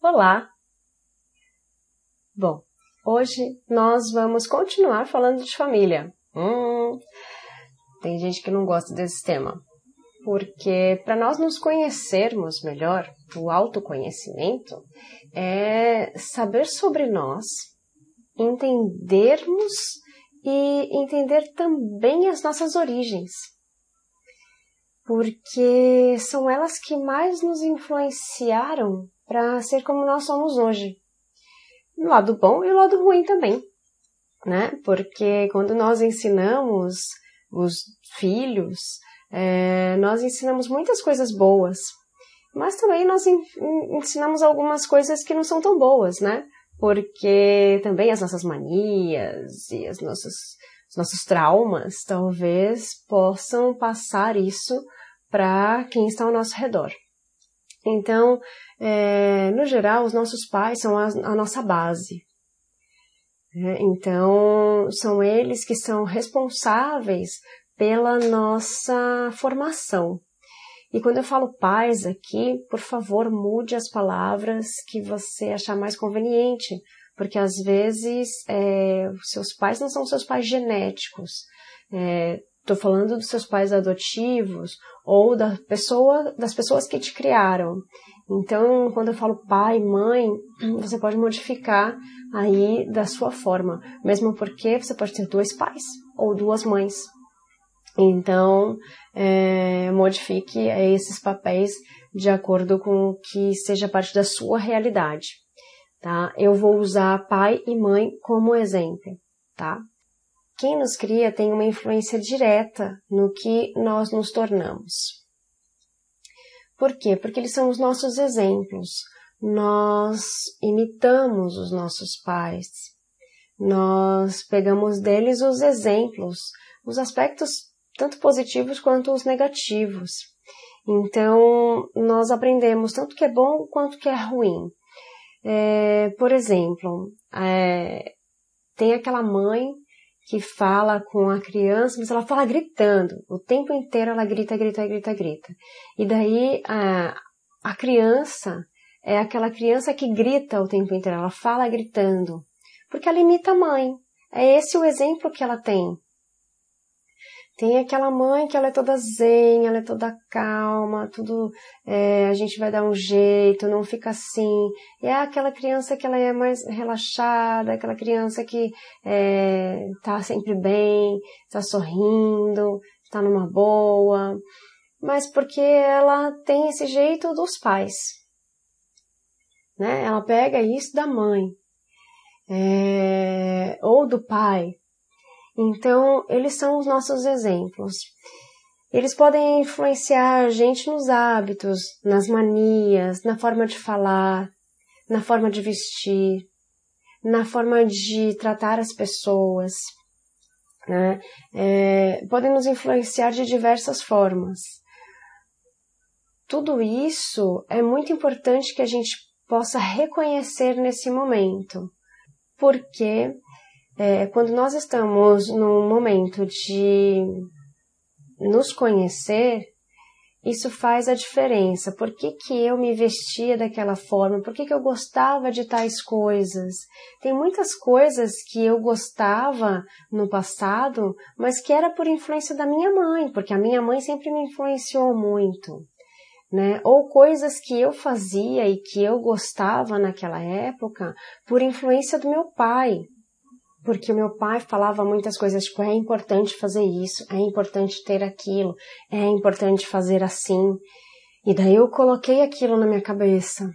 Olá! Bom, hoje nós vamos continuar falando de família. Hum, tem gente que não gosta desse tema, porque para nós nos conhecermos melhor, o autoconhecimento é saber sobre nós, entendermos e entender também as nossas origens porque são elas que mais nos influenciaram para ser como nós somos hoje. O lado bom e o lado ruim também, né? Porque quando nós ensinamos os filhos, é, nós ensinamos muitas coisas boas, mas também nós ensinamos algumas coisas que não são tão boas, né? Porque também as nossas manias e as nossas, os nossos traumas talvez possam passar isso para quem está ao nosso redor. Então, é, no geral, os nossos pais são a, a nossa base. É, então, são eles que são responsáveis pela nossa formação. E quando eu falo pais aqui, por favor, mude as palavras que você achar mais conveniente, porque às vezes é, seus pais não são seus pais genéticos. Estou falando dos seus pais adotivos ou da pessoa, das pessoas que te criaram. Então, quando eu falo pai, mãe, você pode modificar aí da sua forma, mesmo porque você pode ter dois pais ou duas mães. Então, é, modifique esses papéis de acordo com o que seja parte da sua realidade, tá? Eu vou usar pai e mãe como exemplo, tá? Quem nos cria tem uma influência direta no que nós nos tornamos. Por quê? Porque eles são os nossos exemplos. Nós imitamos os nossos pais. Nós pegamos deles os exemplos, os aspectos tanto positivos quanto os negativos. Então, nós aprendemos tanto que é bom quanto que é ruim. É, por exemplo, é, tem aquela mãe que fala com a criança, mas ela fala gritando. O tempo inteiro ela grita, grita, grita, grita. E daí a, a criança é aquela criança que grita o tempo inteiro, ela fala gritando. Porque ela imita a mãe. É esse o exemplo que ela tem. Tem aquela mãe que ela é toda zen, ela é toda calma, tudo é, a gente vai dar um jeito, não fica assim. E é aquela criança que ela é mais relaxada, aquela criança que é, tá sempre bem, tá sorrindo, tá numa boa. Mas porque ela tem esse jeito dos pais. Né? Ela pega isso da mãe. É, ou do pai, então, eles são os nossos exemplos. Eles podem influenciar a gente nos hábitos, nas manias, na forma de falar, na forma de vestir, na forma de tratar as pessoas. Né? É, podem nos influenciar de diversas formas. Tudo isso é muito importante que a gente possa reconhecer nesse momento, porque é, quando nós estamos num momento de nos conhecer, isso faz a diferença. Por que, que eu me vestia daquela forma? Por que, que eu gostava de tais coisas? Tem muitas coisas que eu gostava no passado, mas que era por influência da minha mãe, porque a minha mãe sempre me influenciou muito. Né? Ou coisas que eu fazia e que eu gostava naquela época por influência do meu pai porque o meu pai falava muitas coisas, tipo, é importante fazer isso, é importante ter aquilo, é importante fazer assim. E daí eu coloquei aquilo na minha cabeça.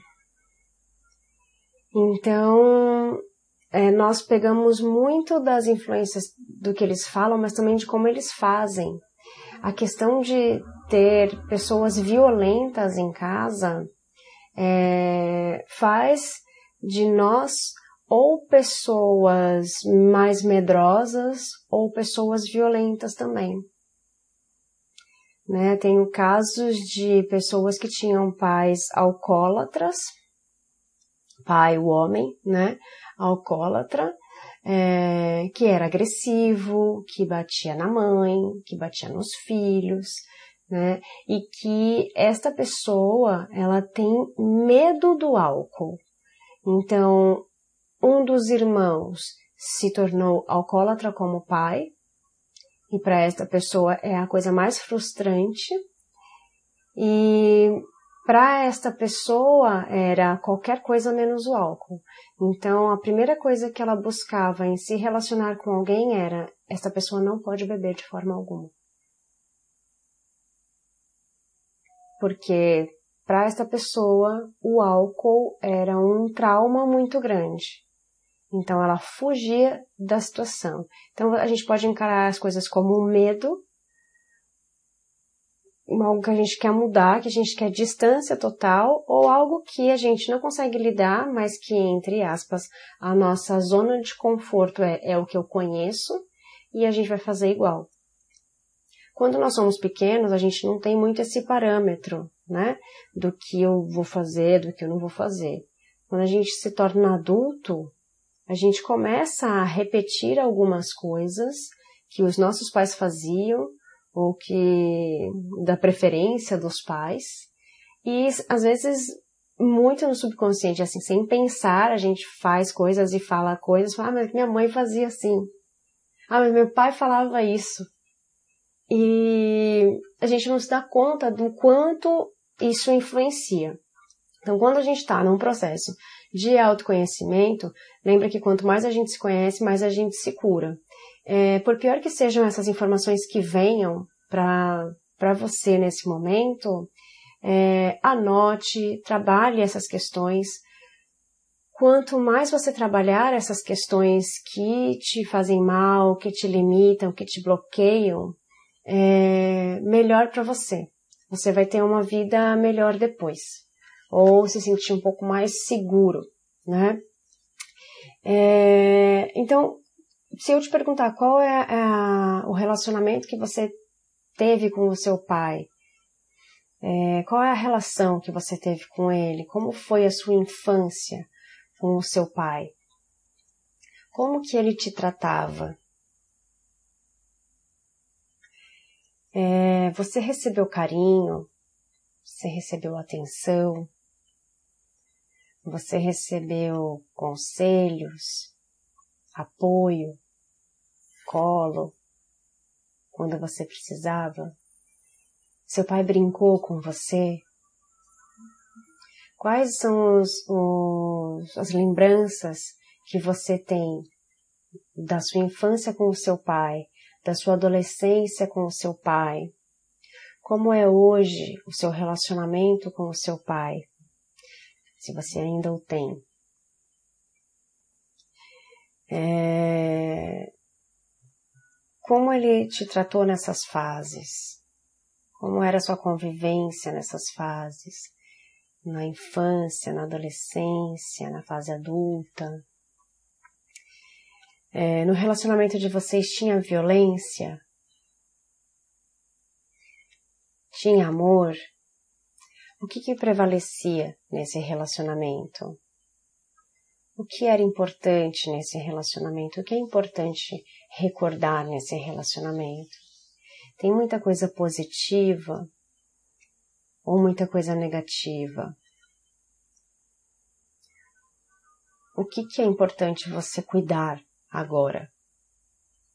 Então, é, nós pegamos muito das influências do que eles falam, mas também de como eles fazem. A questão de ter pessoas violentas em casa é, faz de nós ou pessoas mais medrosas ou pessoas violentas também. Né? Tenho casos de pessoas que tinham pais alcoólatras, pai, o homem, né? Alcoólatra, é, que era agressivo, que batia na mãe, que batia nos filhos, né? E que esta pessoa, ela tem medo do álcool. Então, um dos irmãos se tornou alcoólatra como pai, e para esta pessoa é a coisa mais frustrante. E para esta pessoa era qualquer coisa menos o álcool. Então, a primeira coisa que ela buscava em se relacionar com alguém era: esta pessoa não pode beber de forma alguma. Porque para esta pessoa o álcool era um trauma muito grande. Então ela fugia da situação. Então a gente pode encarar as coisas como um medo, algo que a gente quer mudar, que a gente quer distância total, ou algo que a gente não consegue lidar, mas que, entre aspas, a nossa zona de conforto é, é o que eu conheço e a gente vai fazer igual. Quando nós somos pequenos, a gente não tem muito esse parâmetro, né? Do que eu vou fazer, do que eu não vou fazer. Quando a gente se torna adulto, a gente começa a repetir algumas coisas que os nossos pais faziam ou que da preferência dos pais. E às vezes muito no subconsciente assim sem pensar a gente faz coisas e fala coisas fala, ah, mas minha mãe fazia assim. Ah mas meu pai falava isso. E a gente não se dá conta do quanto isso influencia. Então, quando a gente está num processo de autoconhecimento, lembra que quanto mais a gente se conhece, mais a gente se cura. É, por pior que sejam essas informações que venham para você nesse momento, é, anote, trabalhe essas questões. Quanto mais você trabalhar essas questões que te fazem mal, que te limitam, que te bloqueiam, é, melhor para você. Você vai ter uma vida melhor depois. Ou se sentir um pouco mais seguro, né? É, então, se eu te perguntar qual é a, o relacionamento que você teve com o seu pai, é, qual é a relação que você teve com ele, como foi a sua infância com o seu pai, como que ele te tratava, É, você recebeu carinho, você recebeu atenção, você recebeu conselhos, apoio, colo, quando você precisava. Seu pai brincou com você. Quais são os, os, as lembranças que você tem da sua infância com o seu pai, da sua adolescência com o seu pai. Como é hoje o seu relacionamento com o seu pai? Se você ainda o tem. É... Como ele te tratou nessas fases? Como era a sua convivência nessas fases? Na infância, na adolescência, na fase adulta? É, no relacionamento de vocês tinha violência? Tinha amor? O que, que prevalecia nesse relacionamento? O que era importante nesse relacionamento? O que é importante recordar nesse relacionamento? Tem muita coisa positiva ou muita coisa negativa? O que, que é importante você cuidar agora,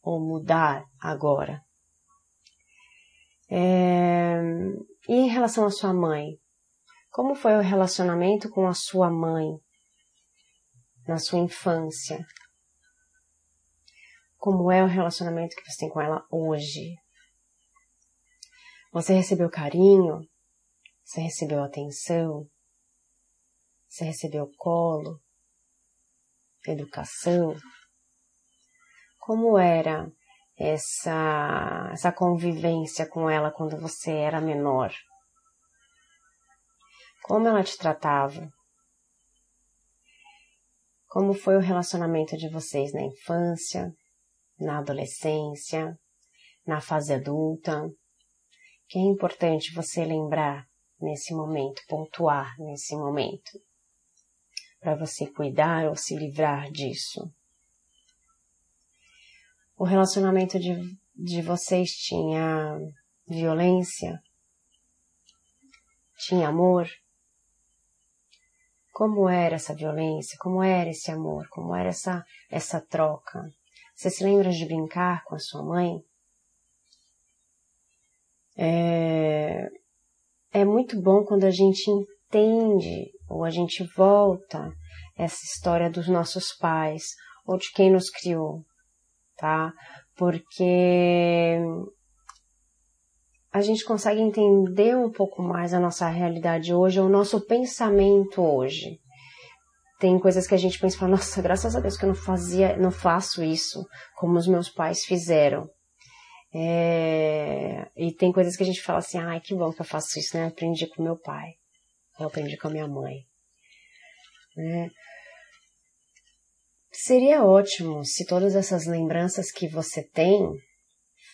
ou mudar agora. É... E em relação à sua mãe, como foi o relacionamento com a sua mãe na sua infância? Como é o relacionamento que você tem com ela hoje? Você recebeu carinho? Você recebeu atenção? Você recebeu colo? Educação? Como era essa, essa convivência com ela quando você era menor? Como ela te tratava? Como foi o relacionamento de vocês na infância, na adolescência, na fase adulta? Que é importante você lembrar nesse momento, pontuar nesse momento, para você cuidar ou se livrar disso o relacionamento de, de vocês tinha violência? Tinha amor? Como era essa violência, como era esse amor, como era essa, essa troca. Você se lembra de brincar com a sua mãe? É, é muito bom quando a gente entende ou a gente volta essa história dos nossos pais ou de quem nos criou, tá? Porque a gente consegue entender um pouco mais a nossa realidade hoje, o nosso pensamento hoje. Tem coisas que a gente pensa fala, nossa, graças a Deus que eu não fazia, não faço isso como os meus pais fizeram. É... E tem coisas que a gente fala assim, ai, que bom que eu faço isso, né? Eu aprendi com meu pai, eu aprendi com a minha mãe. Né? Seria ótimo se todas essas lembranças que você tem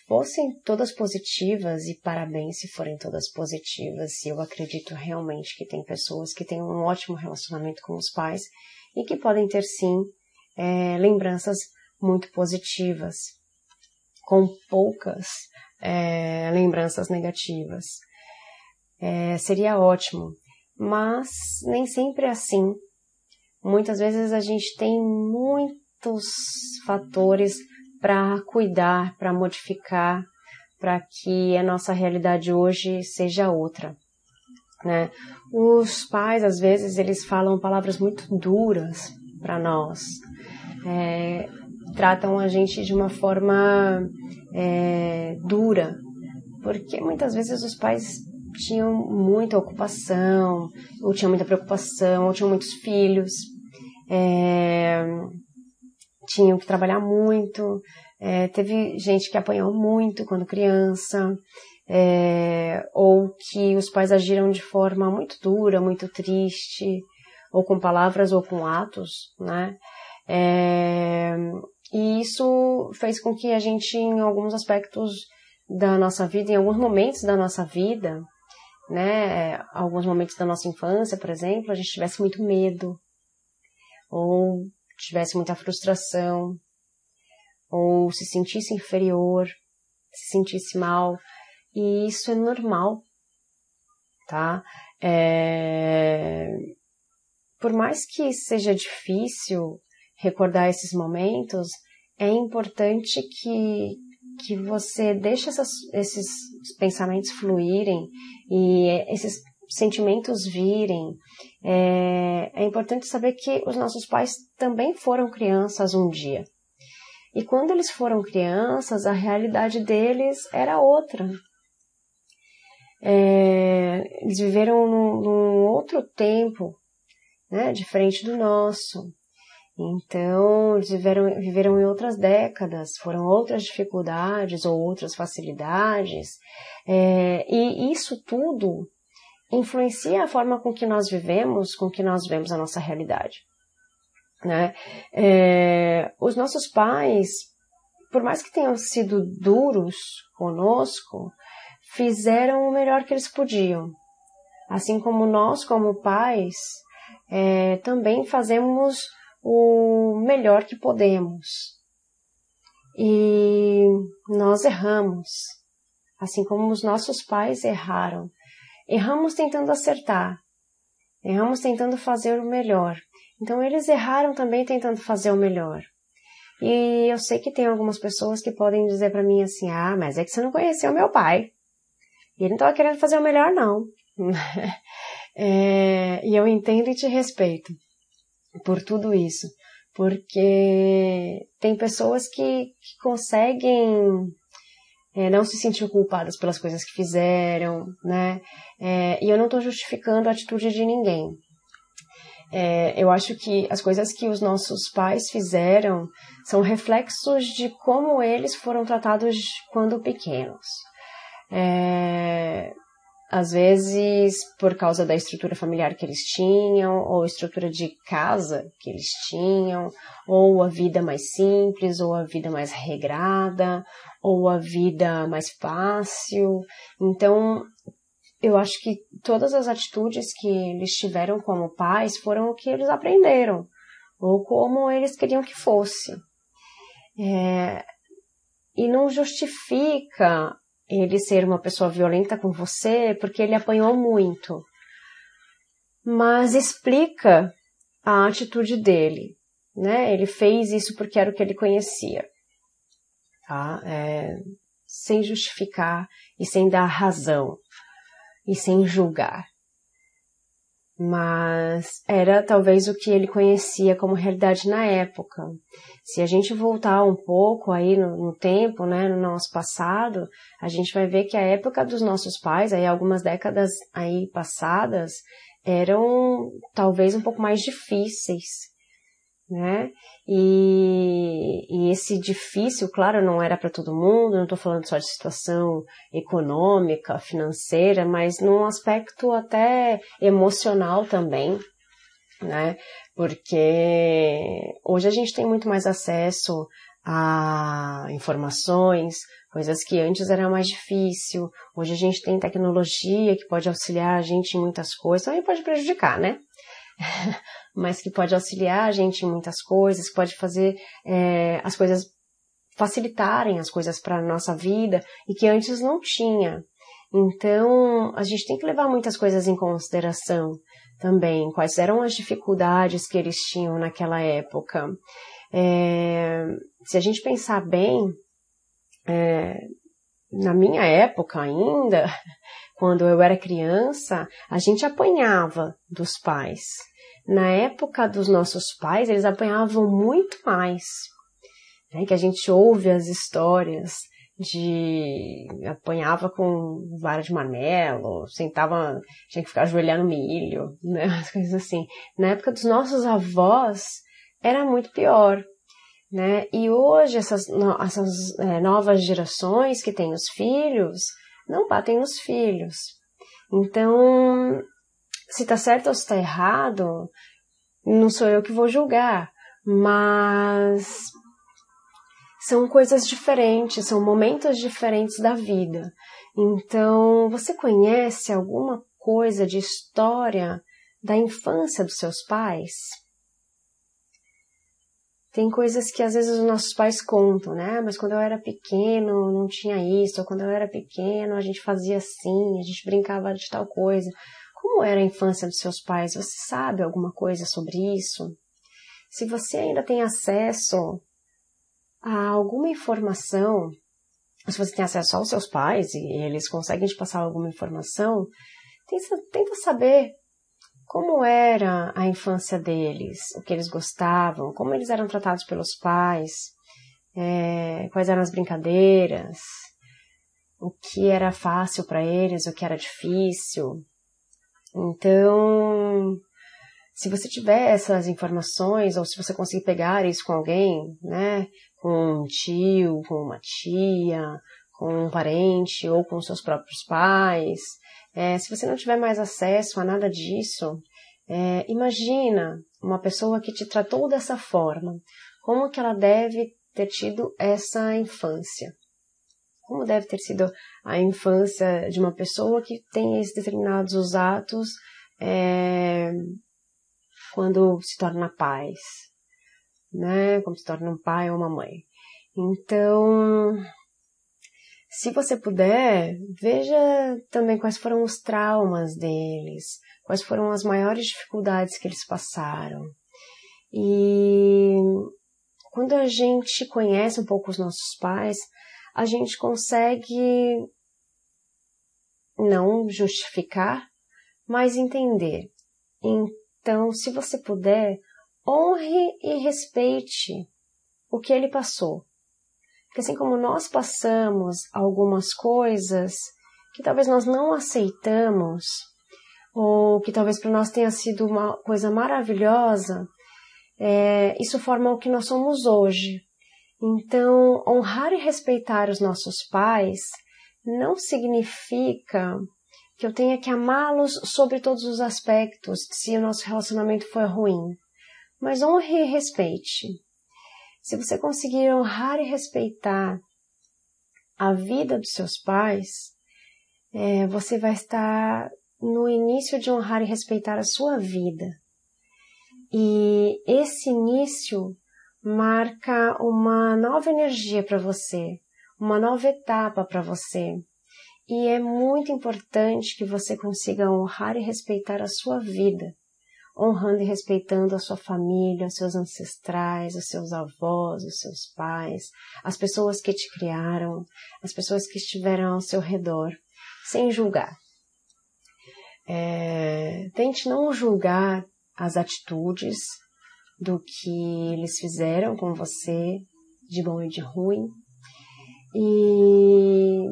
fossem todas positivas e parabéns se forem todas positivas. E eu acredito realmente que tem pessoas que têm um ótimo relacionamento com os pais e que podem ter sim é, lembranças muito positivas, com poucas é, lembranças negativas. É, seria ótimo, mas nem sempre é assim. Muitas vezes a gente tem muitos fatores para cuidar, para modificar, para que a nossa realidade hoje seja outra. Né? Os pais, às vezes, eles falam palavras muito duras para nós, é, tratam a gente de uma forma é, dura, porque muitas vezes os pais tinham muita ocupação, ou tinham muita preocupação, ou tinham muitos filhos, é, tinham que trabalhar muito, é, teve gente que apanhou muito quando criança, é, ou que os pais agiram de forma muito dura, muito triste, ou com palavras ou com atos, né? É, e isso fez com que a gente, em alguns aspectos da nossa vida, em alguns momentos da nossa vida, né, alguns momentos da nossa infância, por exemplo, a gente tivesse muito medo, ou tivesse muita frustração, ou se sentisse inferior, se sentisse mal, e isso é normal, tá? É... Por mais que seja difícil recordar esses momentos, é importante que, que você deixe essas, esses pensamentos fluírem e esses sentimentos virem. É, é importante saber que os nossos pais também foram crianças um dia. E quando eles foram crianças, a realidade deles era outra. É, eles viveram num, num, outro tempo, né, diferente do nosso. Então, eles viveram, viveram em outras décadas, foram outras dificuldades ou outras facilidades. É, e isso tudo influencia a forma com que nós vivemos, com que nós vemos a nossa realidade. Né? É, os nossos pais, por mais que tenham sido duros conosco, fizeram o melhor que eles podiam. Assim como nós, como pais, é, também fazemos o melhor que podemos. E nós erramos, assim como os nossos pais erraram. Erramos tentando acertar, erramos tentando fazer o melhor. Então eles erraram também tentando fazer o melhor. E eu sei que tem algumas pessoas que podem dizer para mim assim: ah, mas é que você não conheceu meu pai. E ele não estava querendo fazer o melhor, não. é, e eu entendo e te respeito por tudo isso. Porque tem pessoas que, que conseguem é, não se sentir culpadas pelas coisas que fizeram, né? É, e eu não estou justificando a atitude de ninguém. É, eu acho que as coisas que os nossos pais fizeram são reflexos de como eles foram tratados quando pequenos. Às vezes por causa da estrutura familiar que eles tinham, ou estrutura de casa que eles tinham, ou a vida mais simples, ou a vida mais regrada, ou a vida mais fácil. Então, eu acho que todas as atitudes que eles tiveram como pais foram o que eles aprenderam, ou como eles queriam que fosse. É, e não justifica ele ser uma pessoa violenta com você porque ele apanhou muito. mas explica a atitude dele, né? Ele fez isso porque era o que ele conhecia, tá? É, sem justificar e sem dar razão e sem julgar. Mas era talvez o que ele conhecia como realidade na época. Se a gente voltar um pouco aí no, no, tempo, né, no nosso passado, a gente vai ver que a época dos nossos pais, aí algumas décadas aí passadas, eram talvez um pouco mais difíceis, né? E, e esse difícil, claro, não era para todo mundo, não estou falando só de situação econômica, financeira, mas num aspecto até emocional também, né? Porque hoje a gente tem muito mais acesso a informações, coisas que antes era mais difícil. Hoje a gente tem tecnologia que pode auxiliar a gente em muitas coisas, também pode prejudicar, né? Mas que pode auxiliar a gente em muitas coisas, pode fazer é, as coisas facilitarem as coisas para a nossa vida e que antes não tinha. Então, a gente tem que levar muitas coisas em consideração também, quais eram as dificuldades que eles tinham naquela época. É, se a gente pensar bem, é, na minha época ainda, quando eu era criança, a gente apanhava dos pais. Na época dos nossos pais, eles apanhavam muito mais. Né? Que a gente ouve as histórias de apanhava com vara de marmelo, sentava, tinha que ficar ajoelhando milho, né? As coisas assim. Na época dos nossos avós era muito pior, né? E hoje essas, essas é, novas gerações que têm os filhos não batem nos filhos. Então, se está certo ou se está errado, não sou eu que vou julgar, mas são coisas diferentes, são momentos diferentes da vida. Então, você conhece alguma coisa de história da infância dos seus pais? Tem coisas que às vezes os nossos pais contam, né? Mas quando eu era pequeno não tinha isso, ou quando eu era pequeno a gente fazia assim, a gente brincava de tal coisa. Como era a infância dos seus pais? Você sabe alguma coisa sobre isso? Se você ainda tem acesso a alguma informação, se você tem acesso aos seus pais e eles conseguem te passar alguma informação, tenta saber como era a infância deles, o que eles gostavam, como eles eram tratados pelos pais, é, quais eram as brincadeiras, o que era fácil para eles, o que era difícil. Então, se você tiver essas informações, ou se você conseguir pegar isso com alguém, né, com um tio, com uma tia, com um parente, ou com seus próprios pais, é, se você não tiver mais acesso a nada disso, é, imagina uma pessoa que te tratou dessa forma, como que ela deve ter tido essa infância? Como deve ter sido a infância de uma pessoa que tem esses determinados atos é, quando se torna pais, né? Como se torna um pai ou uma mãe. Então, se você puder, veja também quais foram os traumas deles, quais foram as maiores dificuldades que eles passaram. E quando a gente conhece um pouco os nossos pais, a gente consegue não justificar, mas entender. Então, se você puder, honre e respeite o que ele passou. Porque assim como nós passamos algumas coisas que talvez nós não aceitamos, ou que talvez para nós tenha sido uma coisa maravilhosa, é, isso forma o que nós somos hoje. Então, honrar e respeitar os nossos pais não significa que eu tenha que amá-los sobre todos os aspectos se o nosso relacionamento for ruim. Mas honre e respeite. Se você conseguir honrar e respeitar a vida dos seus pais, é, você vai estar no início de honrar e respeitar a sua vida. E esse início marca uma nova energia para você, uma nova etapa para você. E é muito importante que você consiga honrar e respeitar a sua vida, honrando e respeitando a sua família, os seus ancestrais, os seus avós, os seus pais, as pessoas que te criaram, as pessoas que estiveram ao seu redor, sem julgar. É, tente não julgar as atitudes do que eles fizeram com você, de bom e de ruim, e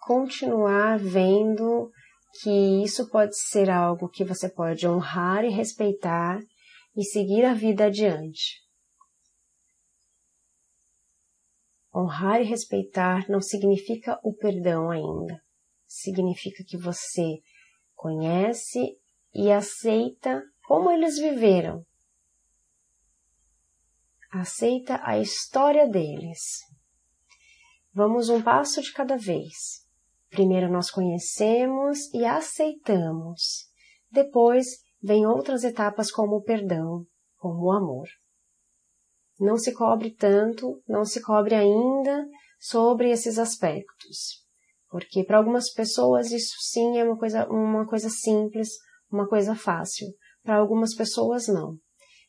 continuar vendo que isso pode ser algo que você pode honrar e respeitar e seguir a vida adiante. Honrar e respeitar não significa o perdão ainda. Significa que você conhece e aceita como eles viveram. Aceita a história deles. Vamos um passo de cada vez. Primeiro nós conhecemos e aceitamos. Depois vem outras etapas como o perdão, como o amor. Não se cobre tanto, não se cobre ainda sobre esses aspectos. Porque para algumas pessoas isso sim é uma coisa, uma coisa simples, uma coisa fácil. Para algumas pessoas não.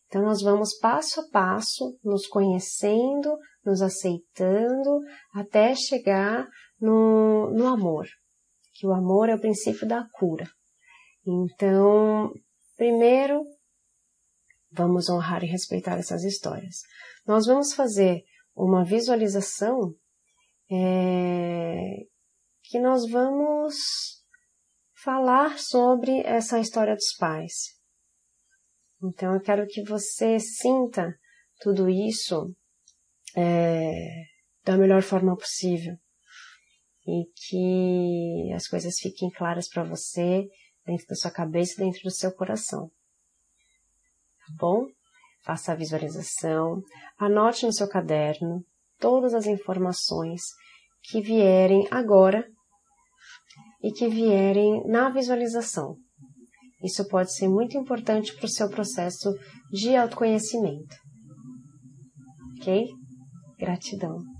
Então nós vamos passo a passo, nos conhecendo, nos aceitando, até chegar no, no amor, que o amor é o princípio da cura. Então, primeiro, vamos honrar e respeitar essas histórias. Nós vamos fazer uma visualização é, que nós vamos falar sobre essa história dos pais. Então, eu quero que você sinta tudo isso é, da melhor forma possível e que as coisas fiquem claras para você dentro da sua cabeça e dentro do seu coração. Tá bom? Faça a visualização, anote no seu caderno todas as informações que vierem agora e que vierem na visualização. Isso pode ser muito importante para o seu processo de autoconhecimento. Ok? Gratidão.